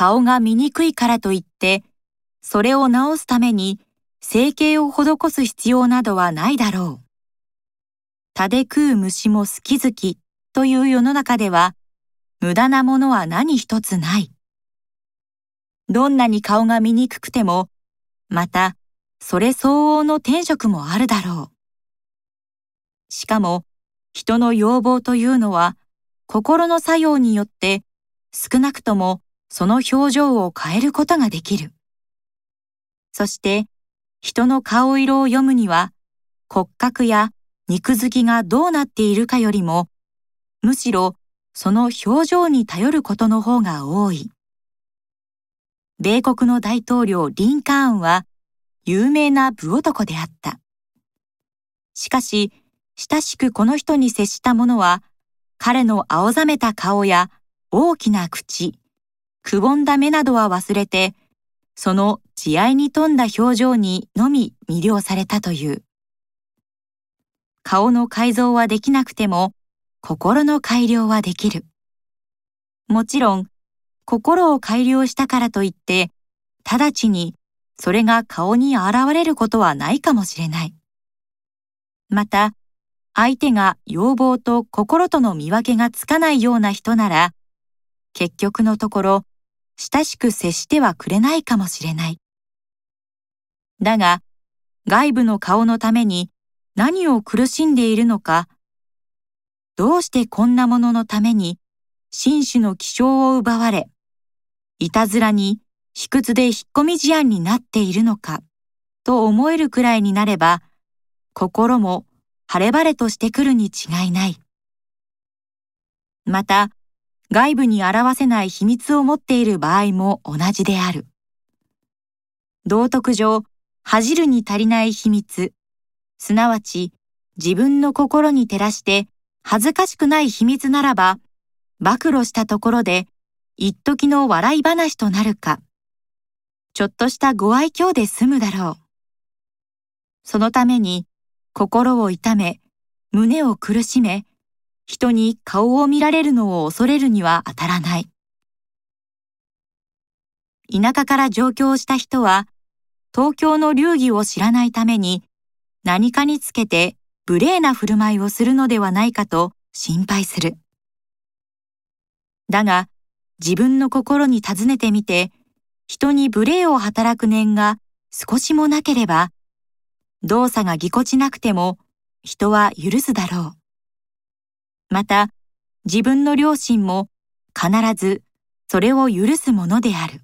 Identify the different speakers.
Speaker 1: 顔が見にくいからといって、それを直すために整形を施す必要などはないだろう。田で食う虫も好き好きという世の中では、無駄なものは何一つない。どんなに顔が見にくくても、また、それ相応の天職もあるだろう。しかも、人の要望というのは、心の作用によって、少なくともその表情を変えることができる。そして、人の顔色を読むには、骨格や肉付きがどうなっているかよりも、むしろその表情に頼ることの方が多い。米国の大統領リンカーンは有名な武男であった。しかし、親しくこの人に接した者は、彼の青ざめた顔や大きな口、くぼんだ目などは忘れて、その慈愛に富んだ表情にのみ魅了されたという。顔の改造はできなくても、心の改良はできる。もちろん、心を改良したからといって、直ちにそれが顔に現れることはないかもしれない。また、相手が要望と心との見分けがつかないような人なら、結局のところ、親しく接してはくれないかもしれない。だが、外部の顔のために何を苦しんでいるのか、どうしてこんなもののために紳士の気性を奪われ、いたずらに卑屈で引っ込み思案になっているのか、と思えるくらいになれば、心も晴れ晴れとしてくるに違いない。また、外部に表せない秘密を持っている場合も同じである。道徳上、恥じるに足りない秘密、すなわち自分の心に照らして恥ずかしくない秘密ならば、暴露したところで、一時の笑い話となるか、ちょっとしたご愛嬌で済むだろう。そのために、心を痛め、胸を苦しめ、人に顔を見られるのを恐れるには当たらない。田舎から上京した人は、東京の流儀を知らないために、何かにつけて無礼な振る舞いをするのではないかと心配する。だが、自分の心に尋ねてみて、人に無礼を働く念が少しもなければ、動作がぎこちなくても人は許すだろう。また、自分の両親も必ずそれを許すものである。